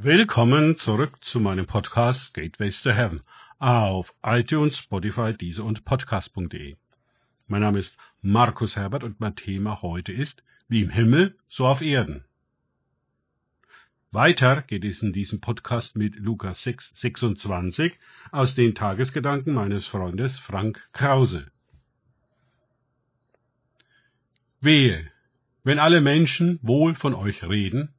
Willkommen zurück zu meinem Podcast Gateways to Heaven auf iTunes, Spotify, Deezer und Podcast.de. Mein Name ist Markus Herbert und mein Thema heute ist Wie im Himmel, so auf Erden. Weiter geht es in diesem Podcast mit Lukas 6, 26 aus den Tagesgedanken meines Freundes Frank Krause. Wehe, wenn alle Menschen wohl von euch reden,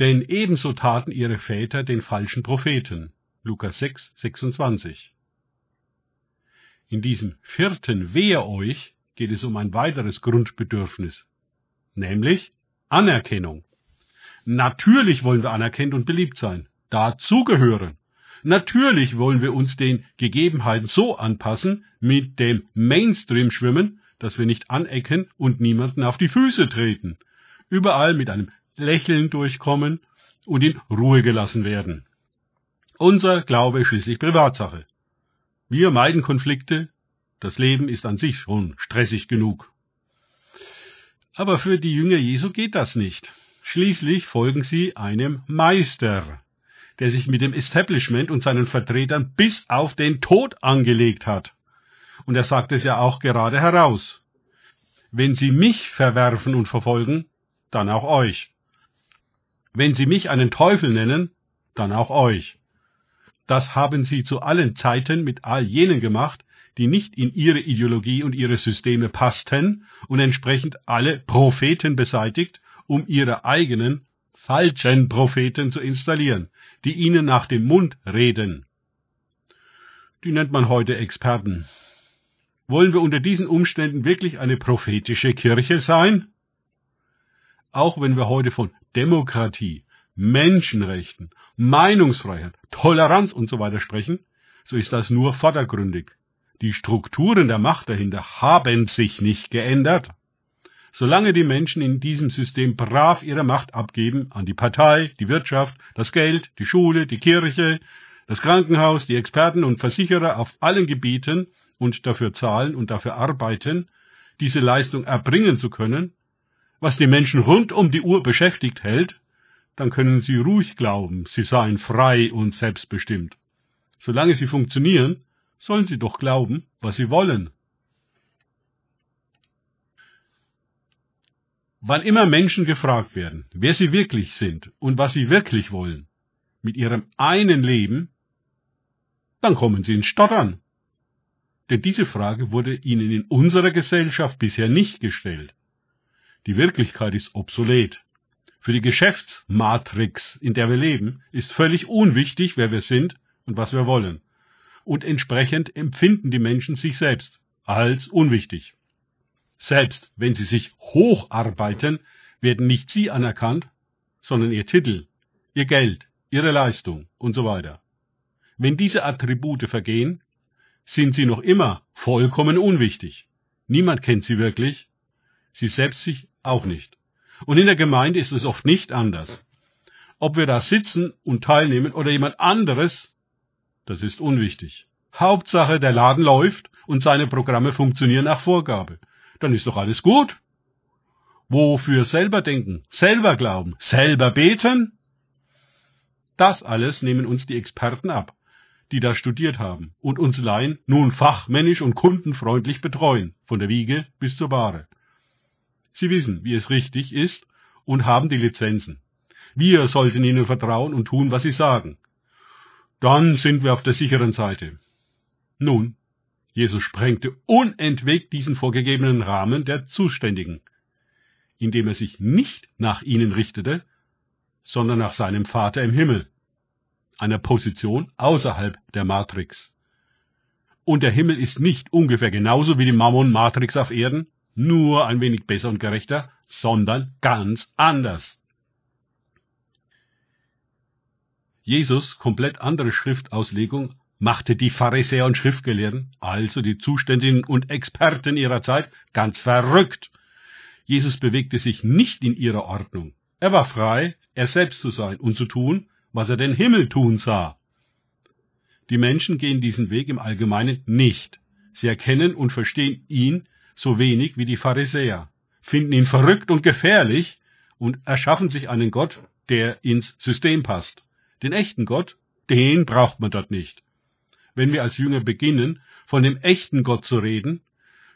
denn ebenso taten ihre Väter den falschen Propheten. Lukas 6, 26. In diesem vierten Wehe euch geht es um ein weiteres Grundbedürfnis, nämlich Anerkennung. Natürlich wollen wir anerkannt und beliebt sein, dazugehören. Natürlich wollen wir uns den Gegebenheiten so anpassen, mit dem Mainstream schwimmen, dass wir nicht anecken und niemanden auf die Füße treten. Überall mit einem Lächeln durchkommen und in Ruhe gelassen werden. Unser Glaube ist schließlich Privatsache. Wir meiden Konflikte, das Leben ist an sich schon stressig genug. Aber für die Jünger Jesu geht das nicht. Schließlich folgen sie einem Meister, der sich mit dem Establishment und seinen Vertretern bis auf den Tod angelegt hat. Und er sagt es ja auch gerade heraus. Wenn sie mich verwerfen und verfolgen, dann auch euch. Wenn sie mich einen Teufel nennen, dann auch euch. Das haben sie zu allen Zeiten mit all jenen gemacht, die nicht in ihre Ideologie und ihre Systeme passten und entsprechend alle Propheten beseitigt um ihre eigenen falschen Propheten zu installieren, die ihnen nach dem Mund reden. Die nennt man heute Experten. Wollen wir unter diesen Umständen wirklich eine prophetische Kirche sein? Auch wenn wir heute von Demokratie, Menschenrechten, Meinungsfreiheit, Toleranz und so weiter sprechen, so ist das nur vordergründig. Die Strukturen der Macht dahinter haben sich nicht geändert. Solange die Menschen in diesem System brav ihre Macht abgeben an die Partei, die Wirtschaft, das Geld, die Schule, die Kirche, das Krankenhaus, die Experten und Versicherer auf allen Gebieten und dafür zahlen und dafür arbeiten, diese Leistung erbringen zu können, was die Menschen rund um die Uhr beschäftigt hält, dann können sie ruhig glauben, sie seien frei und selbstbestimmt. Solange sie funktionieren, sollen sie doch glauben, was sie wollen. Wann immer Menschen gefragt werden, wer sie wirklich sind und was sie wirklich wollen, mit ihrem einen Leben, dann kommen sie ins Stottern. Denn diese Frage wurde ihnen in unserer Gesellschaft bisher nicht gestellt. Die Wirklichkeit ist obsolet. Für die Geschäftsmatrix, in der wir leben, ist völlig unwichtig, wer wir sind und was wir wollen. Und entsprechend empfinden die Menschen sich selbst als unwichtig. Selbst wenn sie sich hocharbeiten, werden nicht sie anerkannt, sondern ihr Titel, ihr Geld, ihre Leistung und so weiter. Wenn diese Attribute vergehen, sind sie noch immer vollkommen unwichtig. Niemand kennt sie wirklich, sie selbst sich auch nicht. Und in der Gemeinde ist es oft nicht anders. Ob wir da sitzen und teilnehmen oder jemand anderes, das ist unwichtig. Hauptsache, der Laden läuft und seine Programme funktionieren nach Vorgabe dann ist doch alles gut. Wofür selber denken, selber glauben, selber beten? Das alles nehmen uns die Experten ab, die da studiert haben und uns Laien nun fachmännisch und kundenfreundlich betreuen, von der Wiege bis zur Bahre. Sie wissen, wie es richtig ist und haben die Lizenzen. Wir sollten ihnen vertrauen und tun, was sie sagen. Dann sind wir auf der sicheren Seite. Nun, Jesus sprengte unentwegt diesen vorgegebenen Rahmen der Zuständigen, indem er sich nicht nach ihnen richtete, sondern nach seinem Vater im Himmel, einer Position außerhalb der Matrix. Und der Himmel ist nicht ungefähr genauso wie die Mammon-Matrix auf Erden, nur ein wenig besser und gerechter, sondern ganz anders. Jesus komplett andere Schriftauslegung machte die Pharisäer und Schriftgelehrten, also die Zuständigen und Experten ihrer Zeit, ganz verrückt. Jesus bewegte sich nicht in ihrer Ordnung. Er war frei, er selbst zu sein und zu tun, was er den Himmel tun sah. Die Menschen gehen diesen Weg im Allgemeinen nicht. Sie erkennen und verstehen ihn so wenig wie die Pharisäer, finden ihn verrückt und gefährlich und erschaffen sich einen Gott, der ins System passt. Den echten Gott, den braucht man dort nicht. Wenn wir als Jünger beginnen, von dem echten Gott zu reden,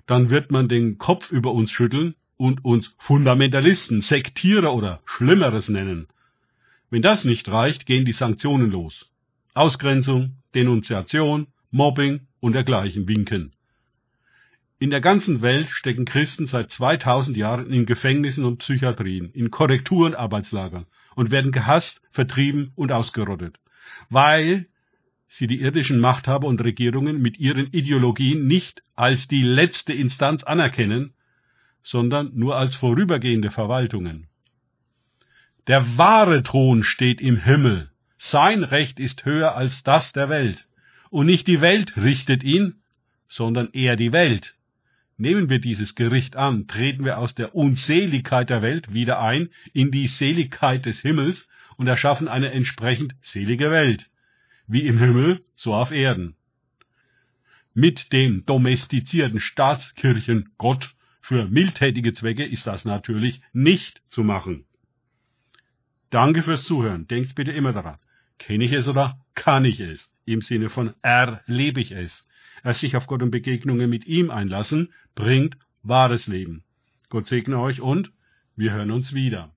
dann wird man den Kopf über uns schütteln und uns Fundamentalisten, Sektierer oder Schlimmeres nennen. Wenn das nicht reicht, gehen die Sanktionen los. Ausgrenzung, Denunziation, Mobbing und dergleichen winken. In der ganzen Welt stecken Christen seit 2000 Jahren in Gefängnissen und Psychiatrien, in Korrekturen, Arbeitslagern und werden gehasst, vertrieben und ausgerottet, weil sie die irdischen Machthaber und Regierungen mit ihren Ideologien nicht als die letzte Instanz anerkennen, sondern nur als vorübergehende Verwaltungen. Der wahre Thron steht im Himmel, sein Recht ist höher als das der Welt, und nicht die Welt richtet ihn, sondern er die Welt. Nehmen wir dieses Gericht an, treten wir aus der Unseligkeit der Welt wieder ein in die Seligkeit des Himmels und erschaffen eine entsprechend selige Welt, wie im Himmel, so auf Erden. Mit dem domestizierten Staatskirchen Gott für mildtätige Zwecke ist das natürlich nicht zu machen. Danke fürs Zuhören. Denkt bitte immer daran. Kenne ich es oder kann ich es? Im Sinne von erlebe ich es. Erst sich auf Gott und Begegnungen mit ihm einlassen, bringt wahres Leben. Gott segne euch und wir hören uns wieder.